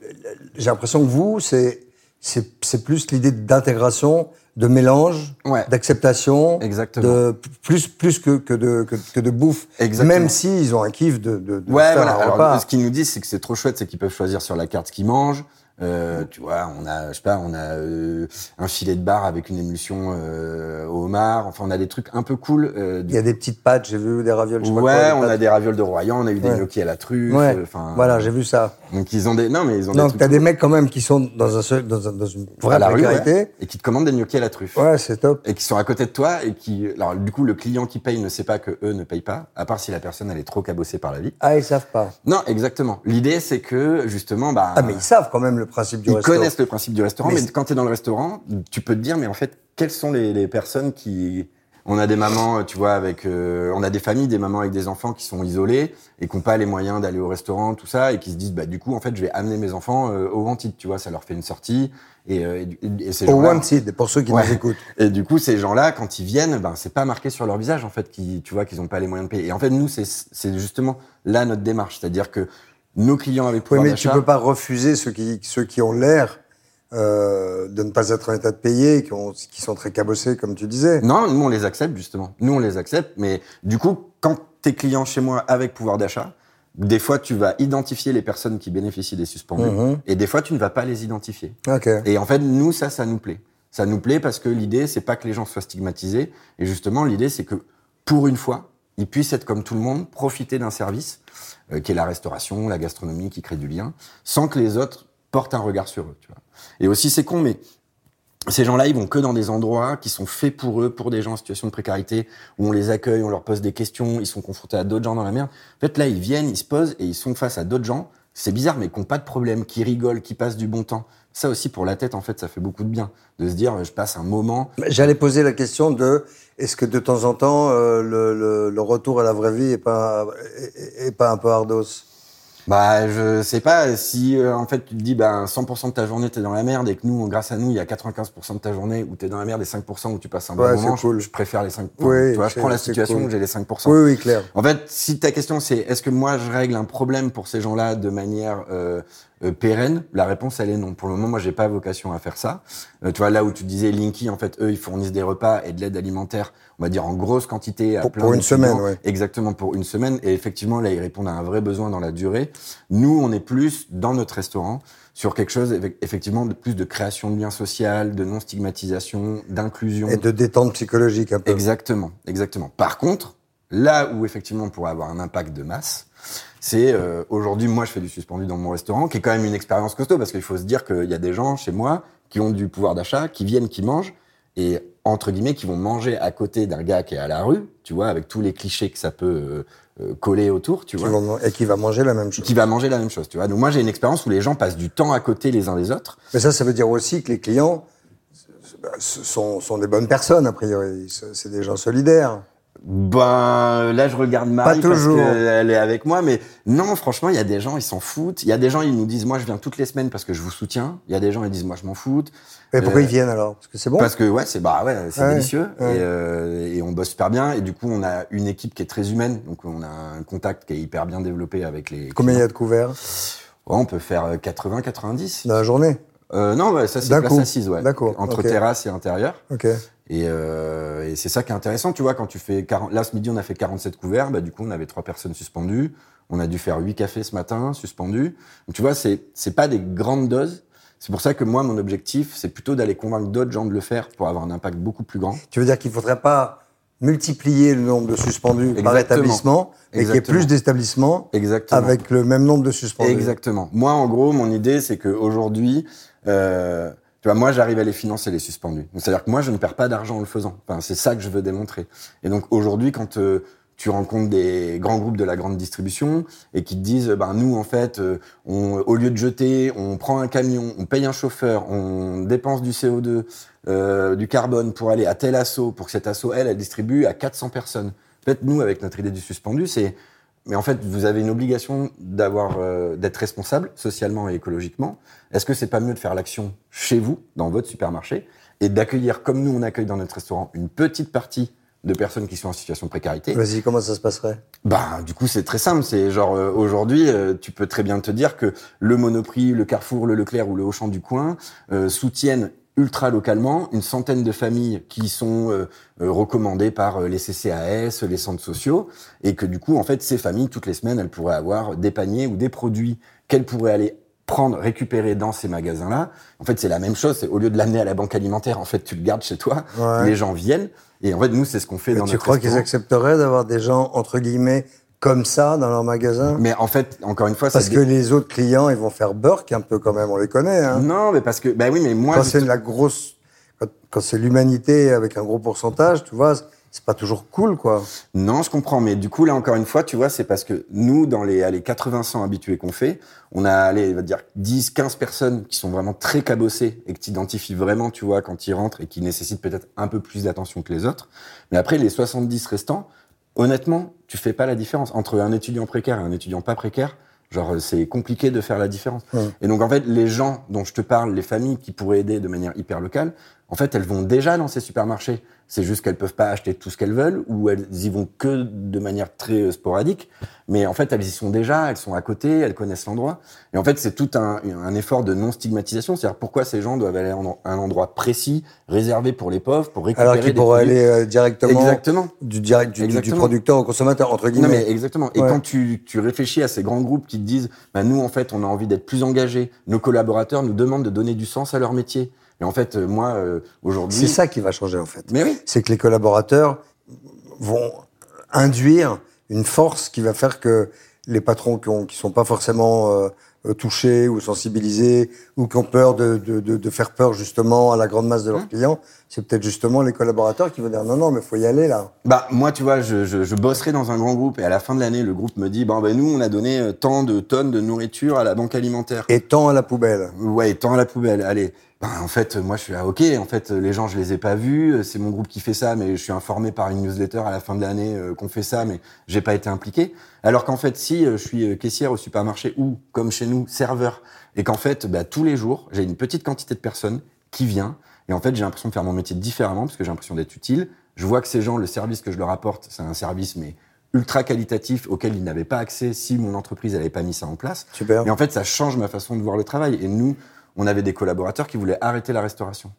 j'ai l'impression que vous, c'est c'est plus l'idée d'intégration, de mélange, d'acceptation, de plus plus que que de que, de bouffe. Exactement. Même si ils ont un kiff de de, de ouais, voilà. Alors, ce qu'ils nous disent, c'est que c'est trop chouette, c'est qu'ils peuvent choisir sur la carte ce qu'ils mangent. Euh, tu vois, on a, je sais pas, on a euh, un filet de bar avec une émulsion euh, au homard. Enfin, on a des trucs un peu cool. Euh, Il y a des petites pâtes, j'ai vu des ravioles. Je ouais, quoi, on a des ravioles de Royan, on a eu des gnocchis à la truffe. Ouais. Enfin, voilà, j'ai vu ça. Donc ils ont des, non mais ils ont. Donc t'as des mecs quand même qui sont dans un seul, dans, un, dans une vraie précarité et qui te commandent des gnocchis à la truffe. Ouais, c'est top. Et qui sont à côté de toi et qui, alors du coup, le client qui paye ne sait pas que eux ne payent pas, à part si la personne elle est trop cabossée par la vie. Ah, ils savent pas. Non, exactement. L'idée c'est que justement, bah. Ah, mais ils savent quand même le principe du restaurant le principe du restaurant, mais, quand tu es dans le restaurant, tu peux te dire, mais en fait, quelles sont les, les personnes qui... On a des mamans, tu vois, avec, euh, on a des familles, des mamans avec des enfants qui sont isolés et qui n'ont pas les moyens d'aller au restaurant, tout ça, et qui se disent, bah du coup, en fait, je vais amener mes enfants euh, au Wanted, tu vois, ça leur fait une sortie. Et, euh, et, et ces au Wanted, pour ceux qui nous écoutent. Et du coup, ces gens-là, quand ils viennent, ben c'est pas marqué sur leur visage, en fait, qui, tu vois, qu'ils n'ont pas les moyens de payer. Et en fait, nous, c'est justement là notre démarche, c'est-à-dire que nos clients avec pouvoir oui, mais tu peux pas refuser ceux qui ceux qui ont l'air euh, de ne pas être en état de payer, qui, ont, qui sont très cabossés, comme tu disais. Non, nous on les accepte justement. Nous on les accepte, mais du coup, quand t'es client chez moi avec pouvoir d'achat, des fois tu vas identifier les personnes qui bénéficient des suspendus, mhm. et des fois tu ne vas pas les identifier. Okay. Et en fait, nous ça, ça nous plaît. Ça nous plaît parce que l'idée c'est pas que les gens soient stigmatisés, et justement l'idée c'est que pour une fois, ils puissent être comme tout le monde, profiter d'un service euh, qui est la restauration, la gastronomie, qui crée du lien, sans que les autres portent un regard sur eux. Et aussi, c'est con, mais ces gens-là, ils vont que dans des endroits qui sont faits pour eux, pour des gens en situation de précarité, où on les accueille, on leur pose des questions, ils sont confrontés à d'autres gens dans la merde. En fait, là, ils viennent, ils se posent et ils sont face à d'autres gens. C'est bizarre, mais qui n'ont pas de problème, qui rigolent, qui passent du bon temps. Ça aussi, pour la tête, en fait, ça fait beaucoup de bien. De se dire, je passe un moment. J'allais poser la question de, est-ce que de temps en temps, euh, le, le, le, retour à la vraie vie est pas, est, est pas un peu ardos bah, je sais pas si euh, en fait tu te dis ben 100% de ta journée t'es dans la merde et que nous, grâce à nous, il y a 95% de ta journée où t'es dans la merde et 5% où tu passes un bon moment. Je, préfère les 5%. Oui, tu vois, je prends la situation où j'ai les 5%. Oui, oui, clair. En fait, si ta question c'est est-ce que moi je règle un problème pour ces gens-là de manière euh, euh, pérenne La réponse, elle est non. Pour le moment, moi, j'ai pas vocation à faire ça. Euh, tu vois, là où tu disais Linky, en fait, eux, ils fournissent des repas et de l'aide alimentaire, on va dire en grosse quantité. À pour, pour une semaine, ouais. Exactement, pour une semaine. Et effectivement, là, ils répondent à un vrai besoin dans la durée. Nous, on est plus dans notre restaurant sur quelque chose effectivement de plus de création de liens social, de non stigmatisation, d'inclusion et de détente psychologique un peu. Exactement, exactement. Par contre, là où effectivement on pourrait avoir un impact de masse, c'est euh, aujourd'hui, moi, je fais du suspendu dans mon restaurant, qui est quand même une expérience costaud, parce qu'il faut se dire qu'il y a des gens chez moi qui ont du pouvoir d'achat, qui viennent, qui mangent, et entre guillemets, qui vont manger à côté d'un gars qui est à la rue, tu vois, avec tous les clichés que ça peut euh, euh, coller autour, tu vois. et qui va manger la même chose. Qui va manger la même chose, tu vois. Donc moi, j'ai une expérience où les gens passent du temps à côté les uns des autres. Mais ça, ça veut dire aussi que les clients sont, sont des bonnes personnes, a priori. C'est des gens solidaires. Ben là je regarde Marie parce qu'elle est avec moi, mais non franchement il y a des gens ils s'en foutent. Il y a des gens ils nous disent moi je viens toutes les semaines parce que je vous soutiens. Il y a des gens ils disent moi je m'en fous. Mais pourquoi euh, ils viennent alors? Parce que c'est bon? Parce que ouais c'est bah ouais c'est délicieux Et, euh, et, on bosse super bien et du coup on a une équipe qui est très humaine donc on a un contact qui est hyper bien développé avec les. Combien il y a de couverts? On peut faire 80 90 dans la journée? Euh, non, ouais, ça c'est place assise, ouais. D'accord. Entre terrasse et intérieur. Ok. Et, euh, et c'est ça qui est intéressant, tu vois, quand tu fais 40, là ce midi on a fait 47 couverts, bah du coup on avait trois personnes suspendues, on a dû faire huit cafés ce matin suspendus. Donc tu vois, c'est c'est pas des grandes doses. C'est pour ça que moi mon objectif c'est plutôt d'aller convaincre d'autres gens de le faire pour avoir un impact beaucoup plus grand. Tu veux dire qu'il faudrait pas multiplier le nombre de suspendus par établissement et qu'il y ait plus d'établissements avec le même nombre de suspendus? Exactement. Moi en gros mon idée c'est que aujourd'hui euh, tu vois, moi, j'arrive à les financer, les suspendus. C'est-à-dire que moi, je ne perds pas d'argent en le faisant. Enfin, c'est ça que je veux démontrer. Et donc, aujourd'hui, quand euh, tu rencontres des grands groupes de la grande distribution et qui te disent, ben nous en fait, euh, on, au lieu de jeter, on prend un camion, on paye un chauffeur, on dépense du CO2, euh, du carbone pour aller à tel assaut, pour que cet assaut, elle, elle distribue à 400 personnes. En fait, nous, avec notre idée du suspendu, c'est, mais en fait, vous avez une obligation d'avoir, euh, d'être responsable socialement et écologiquement. Est-ce que c'est pas mieux de faire l'action chez vous, dans votre supermarché, et d'accueillir, comme nous on accueille dans notre restaurant, une petite partie de personnes qui sont en situation de précarité? Vas-y, comment ça se passerait? Bah, du coup, c'est très simple. C'est genre euh, aujourd'hui, euh, tu peux très bien te dire que le Monoprix, le Carrefour, le Leclerc ou le Auchan du coin euh, soutiennent ultra localement une centaine de familles qui sont recommandées par les CCAS, les centres sociaux, et que du coup, en fait, ces familles, toutes les semaines, elles pourraient avoir des paniers ou des produits qu'elles pourraient aller prendre, récupérer dans ces magasins-là. En fait, c'est la même chose. Au lieu de l'amener à la banque alimentaire, en fait, tu le gardes chez toi. Les gens viennent. Et en fait, nous, c'est ce qu'on fait dans tu notre crois qu'ils accepteraient d'avoir des gens, entre guillemets, comme ça dans leur magasin Mais en fait, encore une fois, parce que les autres clients, ils vont faire burk un peu quand même. On les connaît. Hein. Non, mais parce que, bah oui, mais moi, quand c'est la grosse, quand c'est l'humanité avec un gros pourcentage, tu vois, c'est pas toujours cool, quoi. Non, je comprends, mais du coup, là, encore une fois, tu vois, c'est parce que nous, dans les, les 80-100 habitués qu'on fait, on a, allez, va dire 10, 15 personnes qui sont vraiment très cabossées et que tu identifies vraiment, tu vois, quand ils rentrent et qui nécessitent peut-être un peu plus d'attention que les autres. Mais après, les 70 restants, honnêtement, tu fais pas la différence entre un étudiant précaire et un étudiant pas précaire. Genre, c'est compliqué de faire la différence. Et donc, en fait, les gens dont je te parle, les familles qui pourraient aider de manière hyper locale, en fait, elles vont déjà dans ces supermarchés. C'est juste qu'elles peuvent pas acheter tout ce qu'elles veulent ou elles y vont que de manière très euh, sporadique. Mais en fait, elles y sont déjà, elles sont à côté, elles connaissent l'endroit. Et en fait, c'est tout un, un, effort de non-stigmatisation. C'est-à-dire pourquoi ces gens doivent aller à un endroit précis, réservé pour les pauvres, pour récupérer Alors qu'ils pourraient aller euh, directement exactement. du, direct, du, du, producteur au consommateur, entre guillemets. Non, mais exactement. Et quand tu, tu réfléchis à ces grands groupes qui te disent, bah, nous, en fait, on a envie d'être plus engagés, nos collaborateurs nous demandent de donner du sens à leur métier. Et en fait, euh, moi, euh, aujourd'hui... C'est ça qui va changer, en fait. Mais oui. C'est que les collaborateurs vont induire une force qui va faire que les patrons qui, qui sont pas forcément euh, touchés ou sensibilisés ou qui ont peur de, de, de, de, faire peur justement à la grande masse de leurs mmh. clients, c'est peut-être justement les collaborateurs qui vont dire non non mais faut y aller là. Bah moi tu vois je, je, je bosserai dans un grand groupe et à la fin de l'année le groupe me dit bon ben nous on a donné tant de tonnes de nourriture à la banque alimentaire. Et tant à la poubelle. Ouais tant à la poubelle allez ben, en fait, moi, je suis là, ok, en fait, les gens, je les ai pas vus, c'est mon groupe qui fait ça, mais je suis informé par une newsletter à la fin de l'année euh, qu'on fait ça, mais j'ai pas été impliqué. Alors qu'en fait, si euh, je suis euh, caissière au supermarché ou, comme chez nous, serveur, et qu'en fait, bah, tous les jours, j'ai une petite quantité de personnes qui vient, et en fait, j'ai l'impression de faire mon métier différemment, parce que j'ai l'impression d'être utile. Je vois que ces gens, le service que je leur apporte, c'est un service, mais ultra qualitatif auquel ils n'avaient pas accès si mon entreprise n'avait pas mis ça en place. Super. Et en fait, ça change ma façon de voir le travail. Et nous, on avait des collaborateurs qui voulaient arrêter la restauration.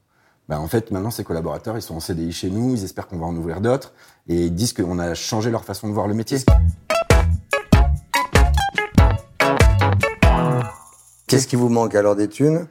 Ben, en fait, maintenant, ces collaborateurs, ils sont en CDI chez nous, ils espèrent qu'on va en ouvrir d'autres, et ils disent qu'on a changé leur façon de voir le métier. Qu'est-ce qui vous manque alors des thunes?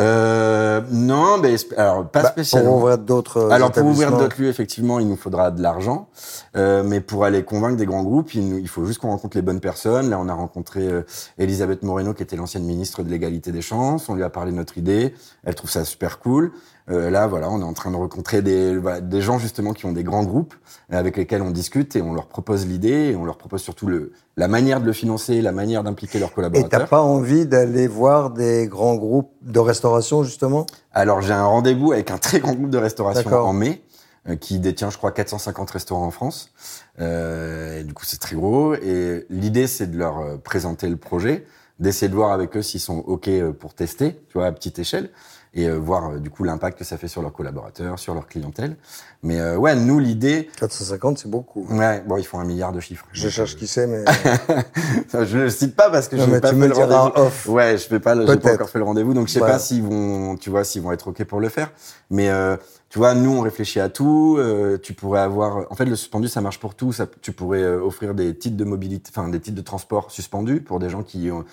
Euh, non, mais alors pas bah, spécialement. Pour ouvrir d'autres. Alors pour ouvrir d'autres lieux, effectivement, il nous faudra de l'argent, euh, mais pour aller convaincre des grands groupes, il, il faut juste qu'on rencontre les bonnes personnes. Là, on a rencontré euh, Elisabeth Moreno, qui était l'ancienne ministre de l'égalité des chances. On lui a parlé de notre idée. Elle trouve ça super cool. Euh, là, voilà, on est en train de rencontrer des, des gens justement qui ont des grands groupes avec lesquels on discute et on leur propose l'idée et on leur propose surtout le, la manière de le financer, la manière d'impliquer leurs collaborateurs. Et t'as pas envie d'aller voir des grands groupes de restauration justement? Alors j'ai un rendez-vous avec un très grand groupe de restauration en mai euh, qui détient, je crois, 450 restaurants en France. Euh, et du coup, c'est très gros. Et l'idée, c'est de leur euh, présenter le projet, d'essayer de voir avec eux s'ils sont OK pour tester, tu vois, à petite échelle et euh, voir euh, du coup l'impact que ça fait sur leurs collaborateurs, sur leur clientèle. Mais euh, ouais, nous l'idée. 450, c'est beaucoup. Ouais, bon, ils font un milliard de chiffres. Je cherche qui c'est, mais. je le cite pas parce que je n'ai pas fait le rendez-vous. Ouais, je fais pas, j'ai pas encore fait le rendez-vous, donc je sais pas s'ils vont, tu vois, s'ils vont être ok pour le faire. Mais tu vois, nous on réfléchit à tout. tu pourrais avoir, en fait, le suspendu ça marche pour tout. Ça, tu pourrais offrir des titres de mobilité, enfin des titres de transport suspendus pour des gens qui ont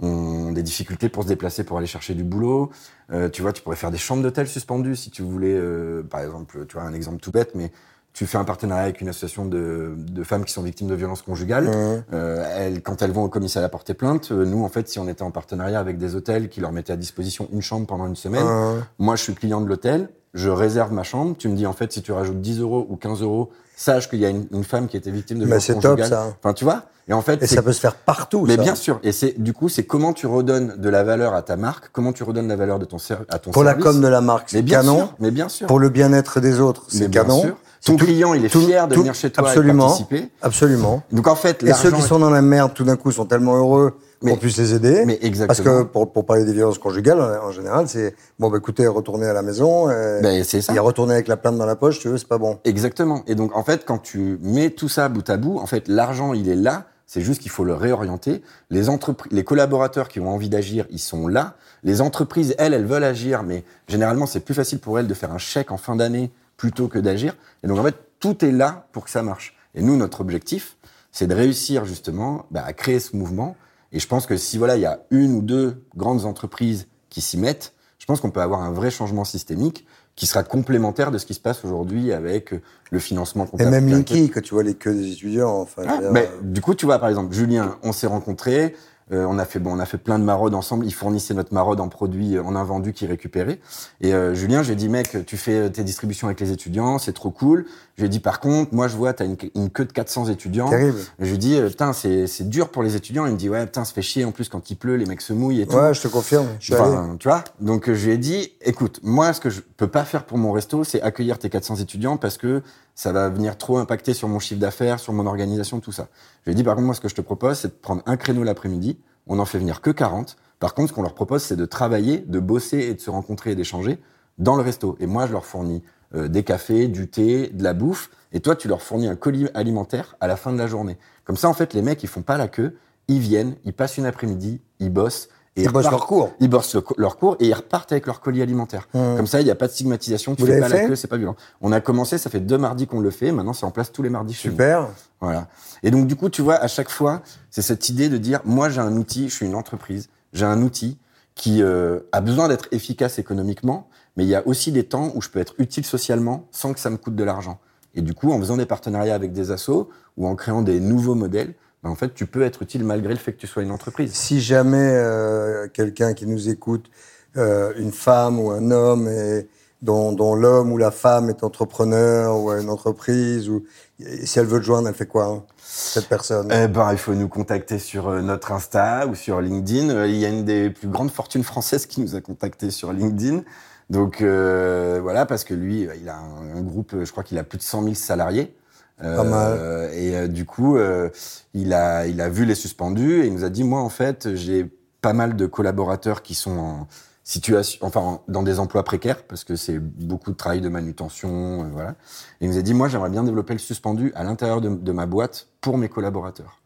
ont des difficultés pour se déplacer pour aller chercher du boulot. Euh, tu vois, tu pourrais faire des chambres d'hôtel suspendues si tu voulais, euh, par exemple, tu vois, un exemple tout bête, mais tu fais un partenariat avec une association de, de femmes qui sont victimes de violences conjugales. Euh, elles, quand elles vont au commissariat porter plainte, nous, en fait, si on était en partenariat avec des hôtels qui leur mettaient à disposition une chambre pendant une semaine, moi, je suis client de l'hôtel, je réserve ma chambre, tu me dis, en fait, si tu rajoutes 10 euros ou 15 euros, sache qu'il y a une, une, femme qui été victime de Mais c'est top ça. Enfin, tu vois. Et en fait, et ça peut se faire partout. Mais ça. bien sûr. Et c'est du coup, c'est comment tu redonnes de la valeur à ta marque, comment tu redonnes la valeur de ton à ton Pour service. la com de la marque, c'est canon. Sûr, mais bien sûr. Pour le bien-être des autres, c'est canon. Sûr. Ton client, il est fier de venir chez toi absolument, et participer. Absolument. Donc en fait, et ceux qui sont dans la merde, tout d'un coup, sont tellement heureux qu'on puisse les aider. Mais exactement. Parce que pour, pour parler des violences conjugales, en général, c'est bon, bah écoutez, retournez à la maison. Et, ben, c'est ça. Et retourner avec la plainte dans la poche, tu veux, c'est pas bon. Exactement. Et donc en fait, quand tu mets tout ça bout à bout, en fait, l'argent, il est là. C'est juste qu'il faut le réorienter. Les entreprises, les collaborateurs qui ont envie d'agir, ils sont là. Les entreprises, elles, elles veulent agir, mais généralement, c'est plus facile pour elles de faire un chèque en fin d'année plutôt que d'agir. Et donc, en fait, tout est là pour que ça marche. Et nous, notre objectif, c'est de réussir justement bah, à créer ce mouvement. Et je pense que si voilà, il y a une ou deux grandes entreprises qui s'y mettent, je pense qu'on peut avoir un vrai changement systémique qui sera complémentaire de ce qui se passe aujourd'hui avec le financement comptable. Et même Linky, que tu vois les queues des étudiants. Enfin, ah, mais, du coup, tu vois, par exemple, Julien, on s'est rencontrés, euh, on a fait bon, on a fait plein de maraudes ensemble. Il fournissait notre maraude en produits en invendus qu'il récupérait. Et euh, Julien, j'ai dit mec, tu fais tes distributions avec les étudiants, c'est trop cool. J'ai dit par contre, moi je vois t'as une, une queue de 400 étudiants. Terrible. Je lui dis putain c'est c'est dur pour les étudiants. Il me dit ouais putain ça fait chier en plus quand il pleut, les mecs se mouillent et tout. Ouais, je te confirme. Je enfin, tu vois. Donc je lui ai dit écoute, moi ce que je peux pas faire pour mon resto, c'est accueillir tes 400 étudiants parce que ça va venir trop impacter sur mon chiffre d'affaires, sur mon organisation, tout ça. Je lui ai dit par contre moi ce que je te propose, c'est de prendre un créneau l'après-midi on en fait venir que 40. Par contre, ce qu'on leur propose, c'est de travailler, de bosser et de se rencontrer et d'échanger dans le resto. Et moi, je leur fournis euh, des cafés, du thé, de la bouffe. Et toi, tu leur fournis un colis alimentaire à la fin de la journée. Comme ça, en fait, les mecs, ils font pas la queue. Ils viennent, ils passent une après-midi, ils bossent. Et ils, bossent leur cours. Ils bossent leur cours et ils repartent avec leur colis alimentaire. Mmh. Comme ça, il n'y a pas de stigmatisation. Tu Vous fais pas fait la queue, c'est pas violent. On a commencé, ça fait deux mardis qu'on le fait. Maintenant, c'est en place tous les mardis. Super. Voilà. Et donc, du coup, tu vois, à chaque fois, c'est cette idée de dire, moi, j'ai un outil, je suis une entreprise, j'ai un outil qui euh, a besoin d'être efficace économiquement, mais il y a aussi des temps où je peux être utile socialement sans que ça me coûte de l'argent. Et du coup, en faisant des partenariats avec des assos ou en créant des nouveaux modèles, ben, en fait, tu peux être utile malgré le fait que tu sois une entreprise. Si jamais euh, quelqu'un qui nous écoute, euh, une femme ou un homme, et dont, dont l'homme ou la femme est entrepreneur ou a une entreprise, ou si elle veut te joindre, elle fait quoi hein, cette personne? Eh ben, il faut nous contacter sur euh, notre Insta ou sur LinkedIn. Il y a une des plus grandes fortunes françaises qui nous a contactés sur LinkedIn. Donc euh, voilà, parce que lui, il a un, un groupe, je crois qu'il a plus de 100 000 salariés. Euh, Pas mal. Et euh, du coup, euh, il a il a vu les suspendus et il nous a dit moi en fait j'ai pas mal de collaborateurs qui sont en situation, enfin dans des emplois précaires parce que c'est beaucoup de travail de manutention, voilà. Et il nous a dit moi j'aimerais bien développer le suspendu à l'intérieur de, de ma boîte pour mes collaborateurs.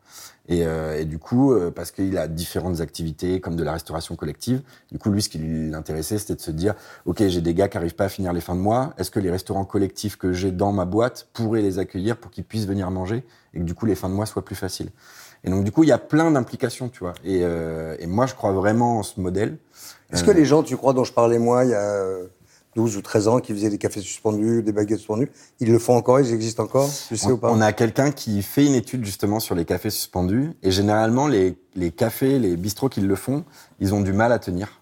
Et, euh, et, du coup, euh, parce qu'il a différentes activités comme de la restauration collective, du coup, lui, ce qui l'intéressait, c'était de se dire, OK, j'ai des gars qui arrivent pas à finir les fins de mois, est-ce que les restaurants collectifs que j'ai dans ma boîte pourraient les accueillir pour qu'ils puissent venir manger et que du coup, les fins de mois soient plus faciles? Et donc, du coup, il y a plein d'implications, tu vois. Et, euh, et, moi, je crois vraiment en ce modèle. Est-ce que les gens, tu crois, dont je parlais moi, il y a 12 ou 13 ans qui faisaient des cafés suspendus, des baguettes suspendues. Ils le font encore, ils existent encore, tu sais on, ou pas On a quelqu'un qui fait une étude justement sur les cafés suspendus et généralement les, les cafés, les bistrots qui le font, ils ont du mal à tenir.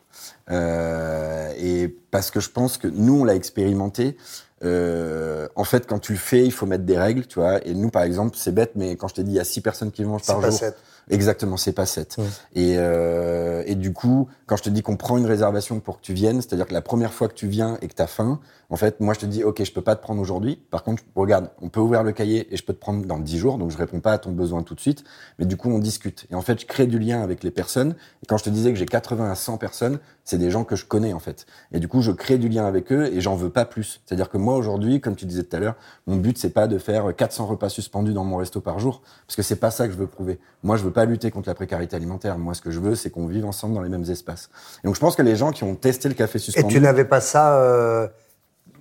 Euh, et parce que je pense que nous on l'a expérimenté. Euh, en fait, quand tu le fais, il faut mettre des règles, tu vois. Et nous, par exemple, c'est bête, mais quand je t'ai dit il y a six personnes qui mangent par pas jour, 7. Exactement, c'est pas 7. Ouais. Et, euh, et du coup, quand je te dis qu'on prend une réservation pour que tu viennes, c'est-à-dire que la première fois que tu viens et que tu as faim, en fait, moi je te dis, ok, je peux pas te prendre aujourd'hui. Par contre, regarde, on peut ouvrir le cahier et je peux te prendre dans 10 jours, donc je réponds pas à ton besoin tout de suite. Mais du coup, on discute. Et en fait, je crée du lien avec les personnes. Et quand je te disais que j'ai 80 à 100 personnes, c'est des gens que je connais en fait. Et du coup, je crée du lien avec eux et j'en veux pas plus. C'est-à-dire que moi aujourd'hui, comme tu disais tout à l'heure, mon but c'est pas de faire 400 repas suspendus dans mon resto par jour, parce que c'est pas ça que je veux prouver. Moi, je veux pas lutter contre la précarité alimentaire. Moi, ce que je veux, c'est qu'on vive ensemble dans les mêmes espaces. Et donc, je pense que les gens qui ont testé le café suspendu. Et tu n'avais pas ça, euh,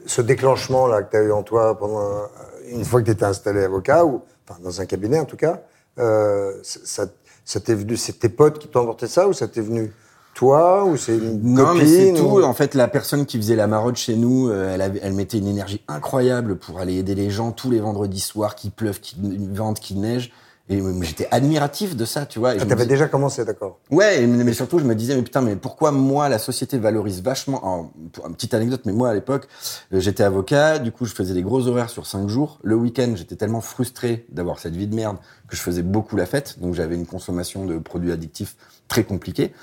ce déclenchement là que tu as eu en toi pendant un- une fois que tu étais installé avocat ou enfin dans un cabinet en tout cas, euh, ça, ça t'est venu, c'est tes potes qui t'ont apporté ça ou ça t'est venu toi ou c'est une Non, copine mais c'est tout. ou- En fait, la personne qui faisait la maraude chez nous, euh, elle, avait, elle mettait une énergie incroyable pour aller aider les gens tous les vendredis soirs, qu'il pleuve, qu'il vente, qu'il neige. Et j'étais admiratif de ça, tu vois. Ah, t'avais déjà commencé, d'accord. Ouais, mais surtout, je me disais, mais putain, mais pourquoi moi, la société valorise vachement. En, une petite anecdote, mais moi, à l'époque, euh, j'étais avocat, du coup, je faisais des gros horaires sur cinq jours. Le week-end, j'étais tellement frustré d'avoir cette vie de merde que je faisais beaucoup la fête. Donc, j'avais une consommation de produits addictifs très compliquée.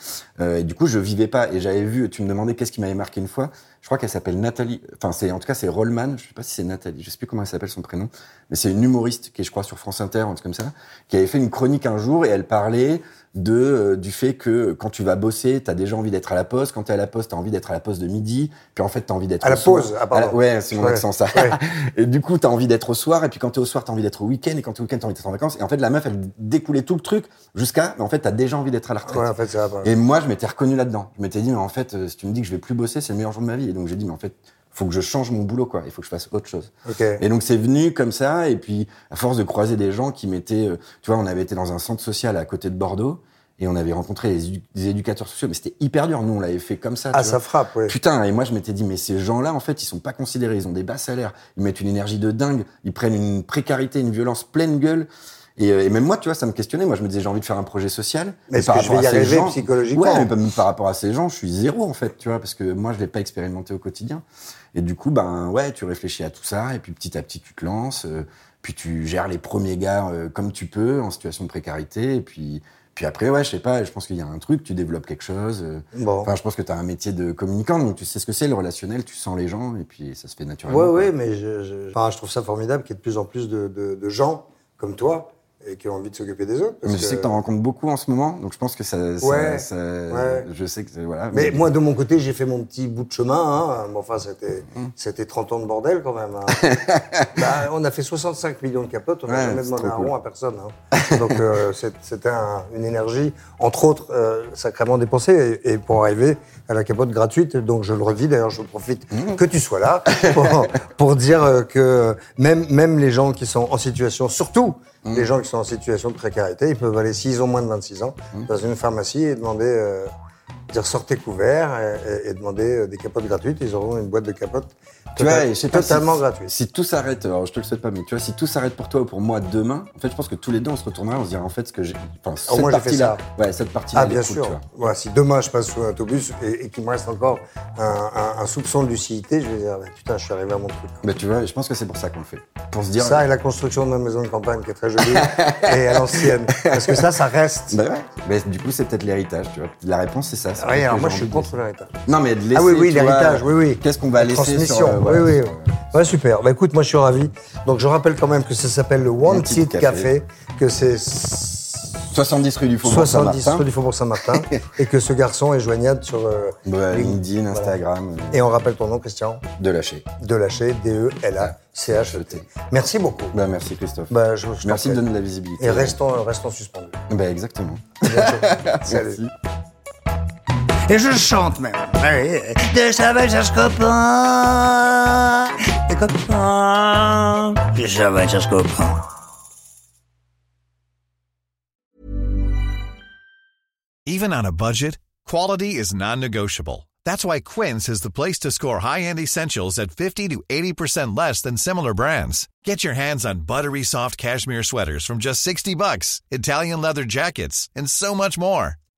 Euh, et du coup, je vivais pas. Et j'avais vu, tu me demandais qu'est-ce qui m'avait marqué une fois. Je crois qu'elle s'appelle Nathalie. Enfin, c'est en tout cas c'est Rollman. Je sais pas si c'est Nathalie. Je sais plus comment elle s'appelle son prénom, mais c'est une humoriste qui est, je crois, sur France Inter, un truc comme ça, qui avait fait une chronique un jour et elle parlait de euh, du fait que quand tu vas bosser, tu as déjà envie d'être à la poste. Quand tu es à la poste, tu as envie d'être à la poste de midi. Puis en fait, tu as envie d'être à la pause. Ah, pardon. ouais, c'est mon accent ça. et du coup, tu as envie d'être au soir. Et puis quand tu es au soir, tu as envie d'être au week-end. Et quand tu es au week-end, tu as envie d'être en vacances. Et en fait, la meuf, elle découlait tout le truc jusqu'à. Mais en fait, tu as déjà envie d'être à la retraite. Ouais, en fait, ça et moi, je m'étais reconnu là-dedans. Je m'étais dit, mais en fait, euh, si tu me dis que je vais plus bosser, c'est le meilleur jour de ma vie. Et donc j'ai dit, mais en fait, faut que je change mon boulot, quoi. Il faut que je fasse autre chose. Et donc c'est venu comme ça. Et puis à force de croiser des gens qui m'étaient, euh, tu vois, on avait été dans un centre social à côté de Bordeaux et on avait rencontré des, éducateurs sociaux, mais c'était hyper dur. Nous, on l'avait fait comme ça. Ah, ça frappe, oui. Putain, et moi, je m'étais dit, mais ces gens-là, en fait, ils sont pas considérés. Ils ont des bas salaires. Ils mettent une énergie de dingue. Ils prennent une précarité, une violence pleine gueule. Et, euh, et, même moi, tu vois, ça me questionnait. Moi, je me disais, j'ai envie de faire un projet social. Mais est-ce que je vais y arriver gens, psychologiquement Ouais, mais par rapport à ces gens, je suis zéro, en fait, tu vois, parce que moi, je l'ai pas expérimenté au quotidien. Et du coup, ben, ouais, tu réfléchis à tout ça, et puis petit à petit, tu te lances, euh, puis tu gères les premiers gars euh, comme tu peux, en situation de précarité, et puis, puis après, ouais, je sais pas, je pense qu'il y a un truc, tu développes quelque chose. Bon. Enfin, je pense que tu as un métier de communicant, donc tu sais ce que c'est le relationnel, tu sens les gens, et puis ça se fait naturellement. Ouais, ouais, mais je, je, enfin, je trouve ça formidable qu'il y ait de plus en plus de, de, de gens comme toi et qui ont envie de s'offrir des autres. mais je sais que tu en rencontres beaucoup en ce moment, donc je pense que ça. Ouais, ça, ouais. Je sais que voilà. Mais, moi, de mon côté, j'ai fait mon petit bout de chemin. Hein. Mais enfin, c'était hum. c'était 30 ans de bordel quand même. Hein. bah, on a fait 65 millions de capotes, on n'a jamais demandé un rond à personne. Hein. Donc euh, c'était un, une énergie, entre autres, euh, sacrément dépensée, et, et, pour arriver à la capote gratuite. Donc je le redis, d'ailleurs, je profite hum. que tu sois là pour, pour dire euh, que même même les gens qui sont en situation, surtout Mmh. Les gens qui sont en situation de précarité, ils peuvent aller, s'ils ont moins de 26 ans, mmh. dans une pharmacie et demander, euh, dire sortez couvert et, et, demander euh, des capotes gratuites. Ils auront une boîte de capotes tu vois, je sais totalement si, gratuite. Si tout s'arrête, alors je te le souhaite pas, mais tu vois, si tout s'arrête pour toi ou pour moi demain, en fait, je pense que tous les deux on se retournera, on se dira en fait ce que j'ai. Enfin, cette partie-là. Ouais, cette partie-là. Ah, bien sûr. Voilà, si demain je passe sur un autobus et, et qu'il me reste encore un, un, un, soupçon de lucidité, je vais dire, putain, je suis arrivé à mon truc. Mais tu vois, je pense que c'est pour ça qu'on le fait. Pour se dire. Ça et la construction de ma maison de campagne qui est très jolie et à l'ancienne. Parce que ça, ça reste. Bah ouais. Mais du coup, c'est peut-être l'héritage, tu vois. La réponse, c'est ça. Alors moi, je suis contre l'héritage. Non, mais de laisser. Ah oui, oui, l'héritage, oui, oui. Qu'est-ce qu'on va laisser sur. Oui, oui. Ouais, super. Bah écoute, moi je suis ravi. Donc je rappelle quand même que ça s'appelle le Wanted Café. Café, que c'est 70 rue du Faubourg Saint-Martin. 70 rue du Faubourg Saint-Martin. et que ce garçon est joignable sur euh, LinkedIn, Instagram. Et on rappelle ton nom, Christian Delaché. Delaché, D-E-L-A-C-H-E-T. Merci beaucoup. Bah, merci Christophe. Bah, je, je merci de donner de la visibilité. Et restons, restons suspendus. Bah, exactement. Salut. Merci. Et je chante même. De Savage copain. Des copains. De Savage. Even on a budget, quality is non-negotiable. That's why Quince is the place to score high-end essentials at 50 to 80% less than similar brands. Get your hands on buttery soft cashmere sweaters from just 60 bucks, Italian leather jackets, and so much more.